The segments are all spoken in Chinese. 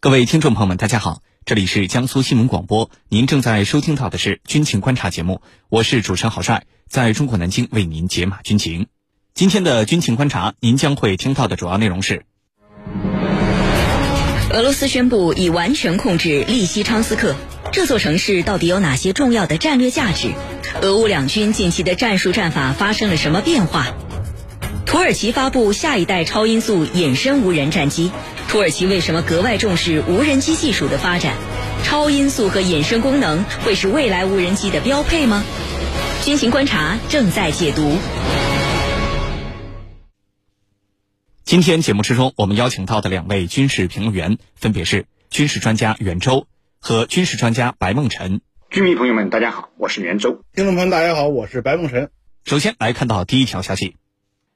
各位听众朋友们，大家好，这里是江苏新闻广播，您正在收听到的是军情观察节目，我是主持人郝帅，在中国南京为您解码军情。今天的军情观察，您将会听到的主要内容是：俄罗斯宣布已完全控制利西昌斯克，这座城市到底有哪些重要的战略价值？俄乌两军近期的战术战法发生了什么变化？土耳其发布下一代超音速隐身无人战机。土耳其为什么格外重视无人机技术的发展？超音速和隐身功能会是未来无人机的标配吗？军情观察正在解读。今天节目之中，我们邀请到的两位军事评论员分别是军事专家袁周和军事专家白梦辰。军迷朋友们，大家好，我是袁周。听众朋友们，大家好，我是白梦辰。首先来看到第一条消息，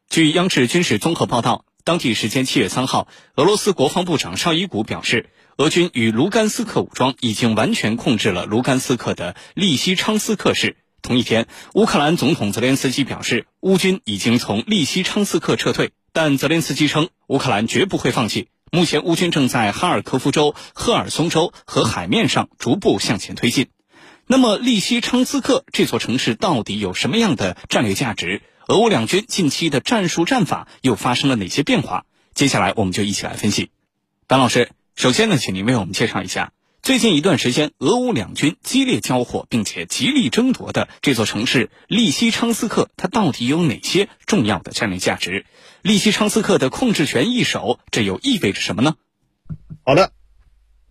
据央视军事综合报道。当地时间七月三号，俄罗斯国防部长绍伊古表示，俄军与卢甘斯克武装已经完全控制了卢甘斯克的利西昌斯克市。同一天，乌克兰总统泽连斯基表示，乌军已经从利西昌斯克撤退，但泽连斯基称，乌克兰绝不会放弃。目前，乌军正在哈尔科夫州、赫尔松州和海面上逐步向前推进。那么，利西昌斯克这座城市到底有什么样的战略价值？俄乌两军近期的战术战法又发生了哪些变化？接下来我们就一起来分析。白老师，首先呢，请您为我们介绍一下最近一段时间俄乌两军激烈交火并且极力争夺的这座城市利西昌斯克，它到底有哪些重要的战略价值？利西昌斯克的控制权一手，这又意味着什么呢？好的，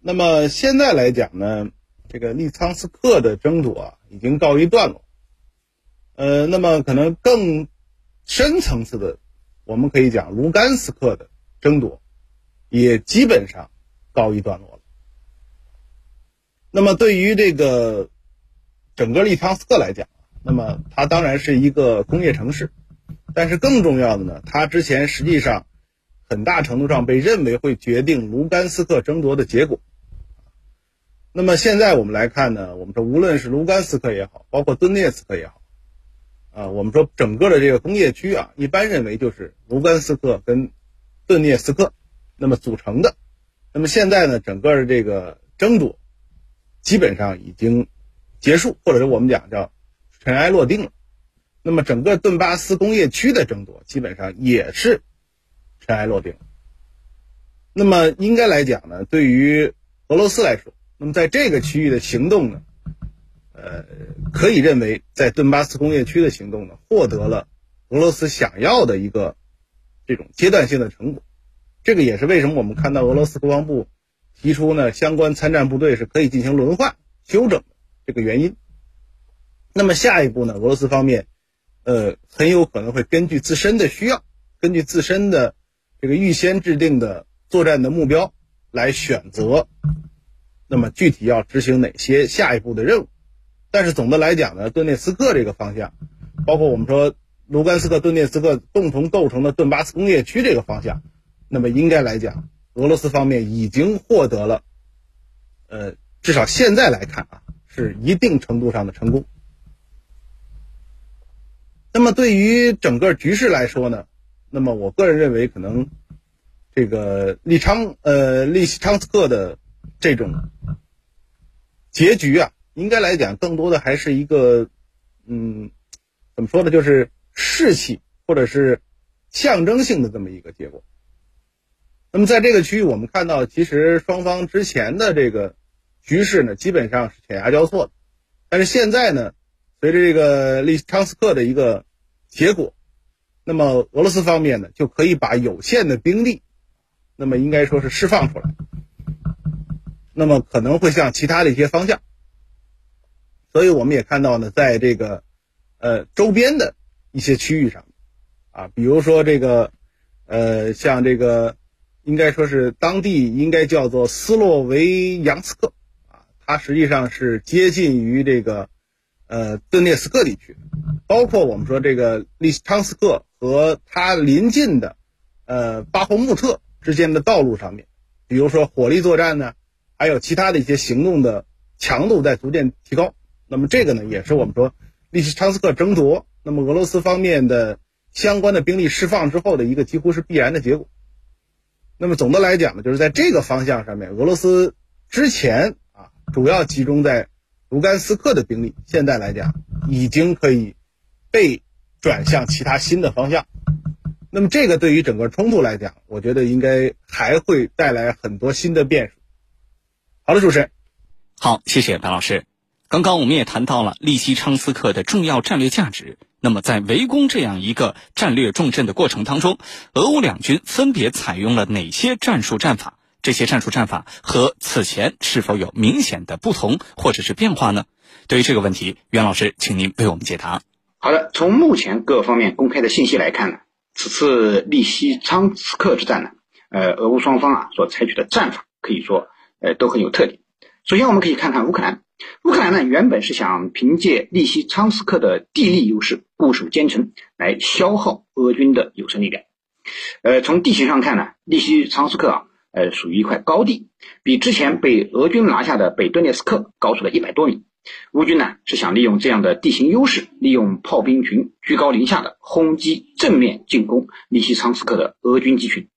那么现在来讲呢，这个利昌斯克的争夺，已经告一段落。呃，那么可能更深层次的，我们可以讲卢甘斯克的争夺，也基本上告一段落了。那么对于这个整个利昌斯克来讲，那么它当然是一个工业城市，但是更重要的呢，它之前实际上很大程度上被认为会决定卢甘斯克争夺的结果。那么现在我们来看呢，我们说无论是卢甘斯克也好，包括顿涅茨克也好。啊，我们说整个的这个工业区啊，一般认为就是卢甘斯克跟顿涅斯克那么组成的。那么现在呢，整个的这个争夺基本上已经结束，或者是我们讲叫尘埃落定了。那么整个顿巴斯工业区的争夺基本上也是尘埃落定。那么应该来讲呢，对于俄罗斯来说，那么在这个区域的行动呢？呃，可以认为，在顿巴斯工业区的行动呢，获得了俄罗斯想要的一个这种阶段性的成果。这个也是为什么我们看到俄罗斯国防部提出呢，相关参战部队是可以进行轮换、休整的这个原因。那么下一步呢，俄罗斯方面，呃，很有可能会根据自身的需要，根据自身的这个预先制定的作战的目标来选择，那么具体要执行哪些下一步的任务。但是总的来讲呢，顿涅茨克这个方向，包括我们说卢甘斯克、顿涅茨克共同构成的顿巴斯工业区这个方向，那么应该来讲，俄罗斯方面已经获得了，呃，至少现在来看啊，是一定程度上的成功。那么对于整个局势来说呢，那么我个人认为，可能这个利昌呃利西昌斯克的这种结局啊。应该来讲，更多的还是一个，嗯，怎么说呢？就是士气或者是象征性的这么一个结果。那么在这个区域，我们看到，其实双方之前的这个局势呢，基本上是犬牙交错的。但是现在呢，随着这个利昌斯克的一个结果，那么俄罗斯方面呢，就可以把有限的兵力，那么应该说是释放出来，那么可能会向其他的一些方向。所以我们也看到呢，在这个，呃，周边的一些区域上，啊，比如说这个，呃，像这个，应该说是当地应该叫做斯洛维扬斯克，啊，它实际上是接近于这个，呃，顿涅斯克地区，包括我们说这个利昌斯克和它临近的，呃，巴霍穆特之间的道路上面，比如说火力作战呢，还有其他的一些行动的强度在逐渐提高。那么这个呢，也是我们说利西昌斯克争夺，那么俄罗斯方面的相关的兵力释放之后的一个几乎是必然的结果。那么总的来讲呢，就是在这个方向上面，俄罗斯之前啊主要集中在卢甘斯克的兵力，现在来讲已经可以被转向其他新的方向。那么这个对于整个冲突来讲，我觉得应该还会带来很多新的变数。好的，主持人。好，谢谢白老师。刚刚我们也谈到了利西昌斯克的重要战略价值。那么，在围攻这样一个战略重镇的过程当中，俄乌两军分别采用了哪些战术战法？这些战术战法和此前是否有明显的不同或者是变化呢？对于这个问题，袁老师，请您为我们解答。好的，从目前各方面公开的信息来看呢，此次利西昌斯克之战呢，呃，俄乌双方啊所采取的战法可以说呃都很有特点。首先，我们可以看看乌克兰。乌克兰呢，原本是想凭借利西昌斯克的地利优势，固守坚城，来消耗俄军的有生力量。呃，从地形上看呢，利西昌斯克啊，呃，属于一块高地，比之前被俄军拿下的北顿涅斯克高出了一百多米。乌军呢，是想利用这样的地形优势，利用炮兵群居高临下的轰击正面进攻利西昌斯克的俄军机群。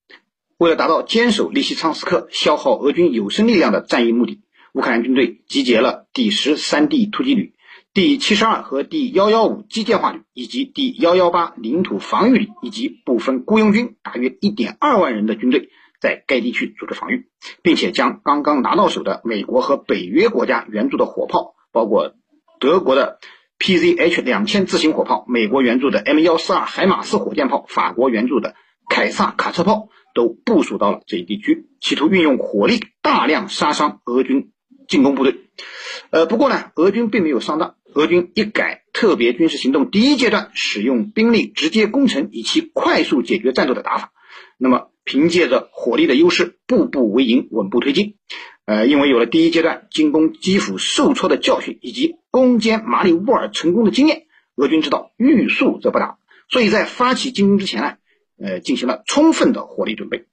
为了达到坚守利西昌斯克、消耗俄军有生力量的战役目的。乌克兰军队集结了第十三 D 突击旅、第七十二和第幺幺五机械化旅，以及第幺幺八领土防御旅，以及部分雇佣军，大约一点二万人的军队，在该地区组织防御，并且将刚刚拿到手的美国和北约国家援助的火炮，包括德国的 PZH 两千自行火炮、美国援助的 M 幺四二海马斯火箭炮、法国援助的凯撒卡车炮，都部署到了这一地区，企图运用火力大量杀伤俄军。进攻部队，呃，不过呢，俄军并没有上当。俄军一改特别军事行动第一阶段使用兵力直接攻城，以其快速解决战斗的打法，那么凭借着火力的优势，步步为营，稳步推进。呃，因为有了第一阶段进攻基辅受挫的教训，以及攻坚马里乌波尔成功的经验，俄军知道欲速则不达，所以在发起进攻之前呢，呃，进行了充分的火力准备。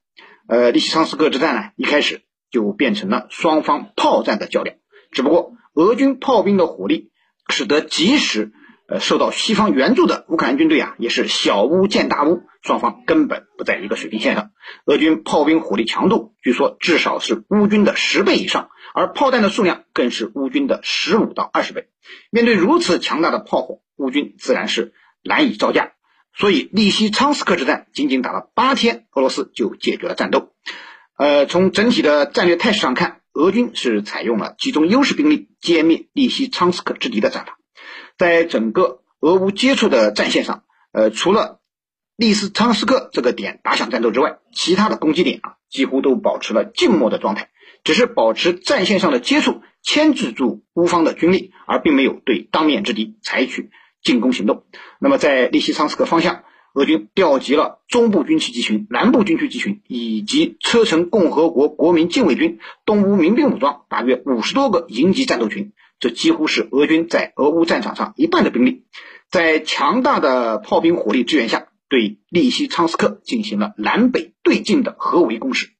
呃，利西昌斯克之战呢，一开始。就变成了双方炮战的较量，只不过俄军炮兵的火力，使得即使呃受到西方援助的乌克兰军队啊，也是小巫见大巫，双方根本不在一个水平线上。俄军炮兵火力强度据说至少是乌军的十倍以上，而炮弹的数量更是乌军的十五到二十倍。面对如此强大的炮火，乌军自然是难以招架。所以利西昌斯克之战仅仅打了八天，俄罗斯就解决了战斗。呃，从整体的战略态势上看，俄军是采用了集中优势兵力歼灭利西昌斯克之敌的战法。在整个俄乌接触的战线上，呃，除了利斯昌斯克这个点打响战斗之外，其他的攻击点啊，几乎都保持了静默的状态，只是保持战线上的接触，牵制住乌方的军力，而并没有对当面之敌采取进攻行动。那么，在利西昌斯克方向。俄军调集了中部军区集群、南部军区集群以及车臣共和国国民禁卫军、东乌民兵武装，大约五十多个营级战斗群。这几乎是俄军在俄乌战场上一半的兵力，在强大的炮兵火力支援下，对利西昌斯克进行了南北对进的合围攻势。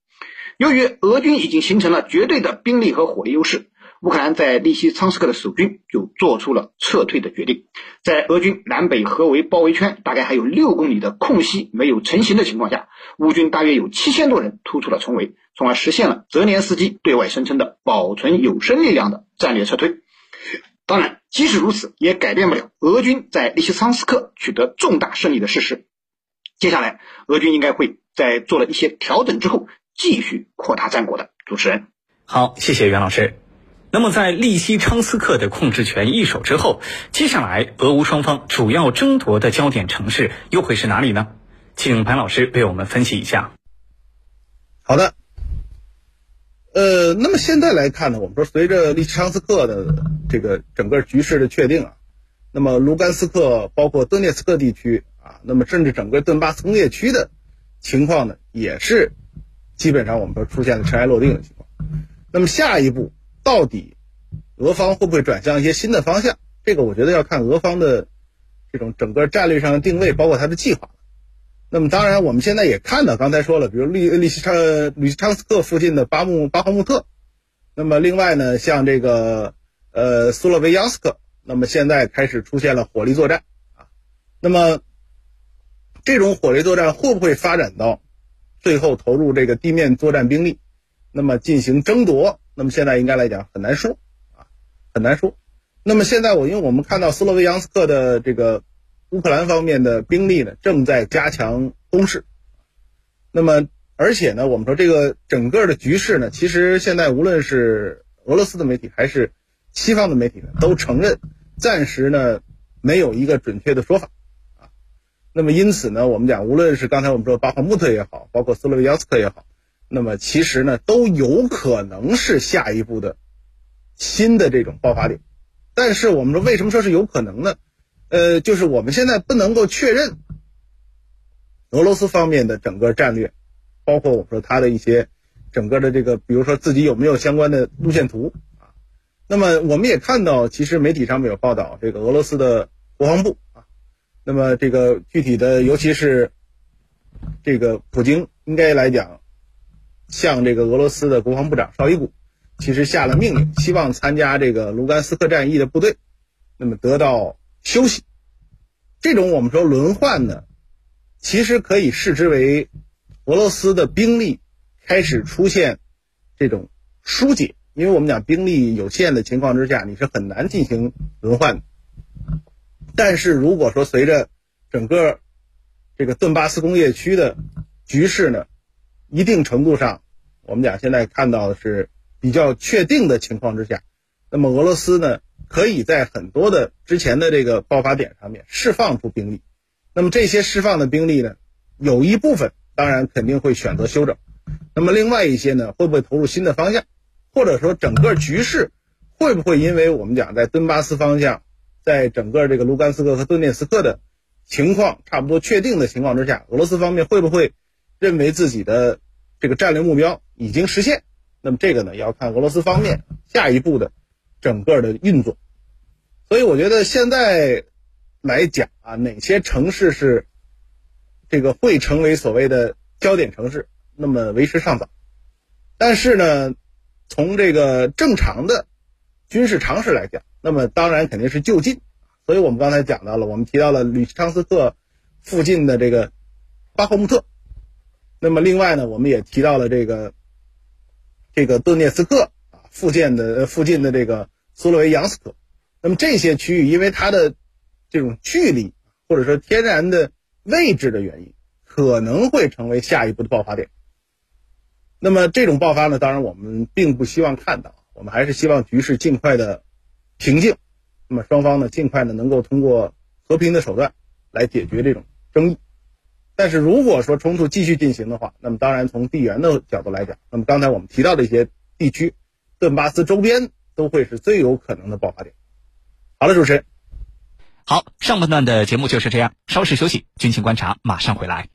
由于俄军已经形成了绝对的兵力和火力优势。乌克兰在利西昌斯克的守军就做出了撤退的决定，在俄军南北合围包围圈大概还有六公里的空隙没有成型的情况下，乌军大约有七千多人突出了重围，从而实现了泽连斯基对外声称的保存有生力量的战略撤退。当然，即使如此，也改变不了俄军在利西昌斯克取得重大胜利的事实。接下来，俄军应该会在做了一些调整之后，继续扩大战果的。主持人，好，谢谢袁老师。那么，在利西昌斯克的控制权易手之后，接下来俄乌双方主要争夺的焦点城市又会是哪里呢？请潘老师为我们分析一下。好的，呃，那么现在来看呢，我们说随着利西昌斯克的这个整个局势的确定啊，那么卢甘斯克包括顿涅茨克地区啊，那么甚至整个顿巴斯工业区的情况呢，也是基本上我们说出现了尘埃落定的情况。那么下一步。到底俄方会不会转向一些新的方向？这个我觉得要看俄方的这种整个战略上的定位，包括他的计划。那么当然，我们现在也看到，刚才说了，比如利利西昌利西昌斯克附近的巴木巴赫穆特。那么另外呢，像这个呃苏洛维扬斯克，那么现在开始出现了火力作战啊。那么这种火力作战会不会发展到最后投入这个地面作战兵力，那么进行争夺，那么现在应该来讲很难说啊，很难说。那么现在我因为我们看到斯洛维扬斯克的这个乌克兰方面的兵力呢，正在加强攻势。那么而且呢，我们说这个整个的局势呢，其实现在无论是俄罗斯的媒体还是西方的媒体呢，都承认暂时呢没有一个准确的说法啊。那么因此呢，我们讲无论是刚才我们说巴赫穆特也好，包括斯洛维扬斯克也好，那么其实呢都有可能是下一步的新的这种爆发点。但是我们说为什么说是有可能呢？呃，就是我们现在不能够确认俄罗斯方面的整个战略，包括我们说他的一些整个的这个，比如说自己有没有相关的路线图啊。那么我们也看到，其实媒体上面有报道，这个俄罗斯的国防部啊，那么这个具体的，尤其是这个普京，应该来讲，向这个俄罗斯的国防部长绍伊古。其实下了命令，希望参加这个卢甘斯克战役的部队，那么得到休息。这种我们说轮换呢，其实可以视之为俄罗斯的兵力开始出现这种疏解，因为我们讲兵力有限的情况之下，你是很难进行轮换的。但是如果说随着整个这个顿巴斯工业区的局势呢，一定程度上，我们讲现在看到的是。比较确定的情况之下，那么俄罗斯呢，可以在很多的之前的这个爆发点上面释放出兵力。那么这些释放的兵力呢，有一部分当然肯定会选择休整，那么另外一些呢，会不会投入新的方向，或者说整个局势会不会因为我们讲在顿巴斯方向，在整个这个卢甘斯克和顿涅斯克的情况差不多确定的情况之下，俄罗斯方面会不会认为自己的这个战略目标已经实现？那么这个呢，要看俄罗斯方面下一步的整个的运作，所以我觉得现在来讲啊，哪些城市是这个会成为所谓的焦点城市，那么为时尚早。但是呢，从这个正常的军事常识来讲，那么当然肯定是就近。所以我们刚才讲到了，我们提到了吕昌斯克附近的这个巴赫穆特，那么另外呢，我们也提到了这个。这个顿涅茨克啊附近的附近的这个苏洛维扬斯克，那么这些区域因为它的这种距离或者说天然的位置的原因，可能会成为下一步的爆发点。那么这种爆发呢，当然我们并不希望看到，我们还是希望局势尽快的平静，那么双方呢尽快的能够通过和平的手段来解决这种争议。但是如果说冲突继续进行的话，那么当然从地缘的角度来讲，那么刚才我们提到的一些地区，顿巴斯周边都会是最有可能的爆发点。好了，主持人，好，上半段的节目就是这样，稍事休息，军情观察马上回来。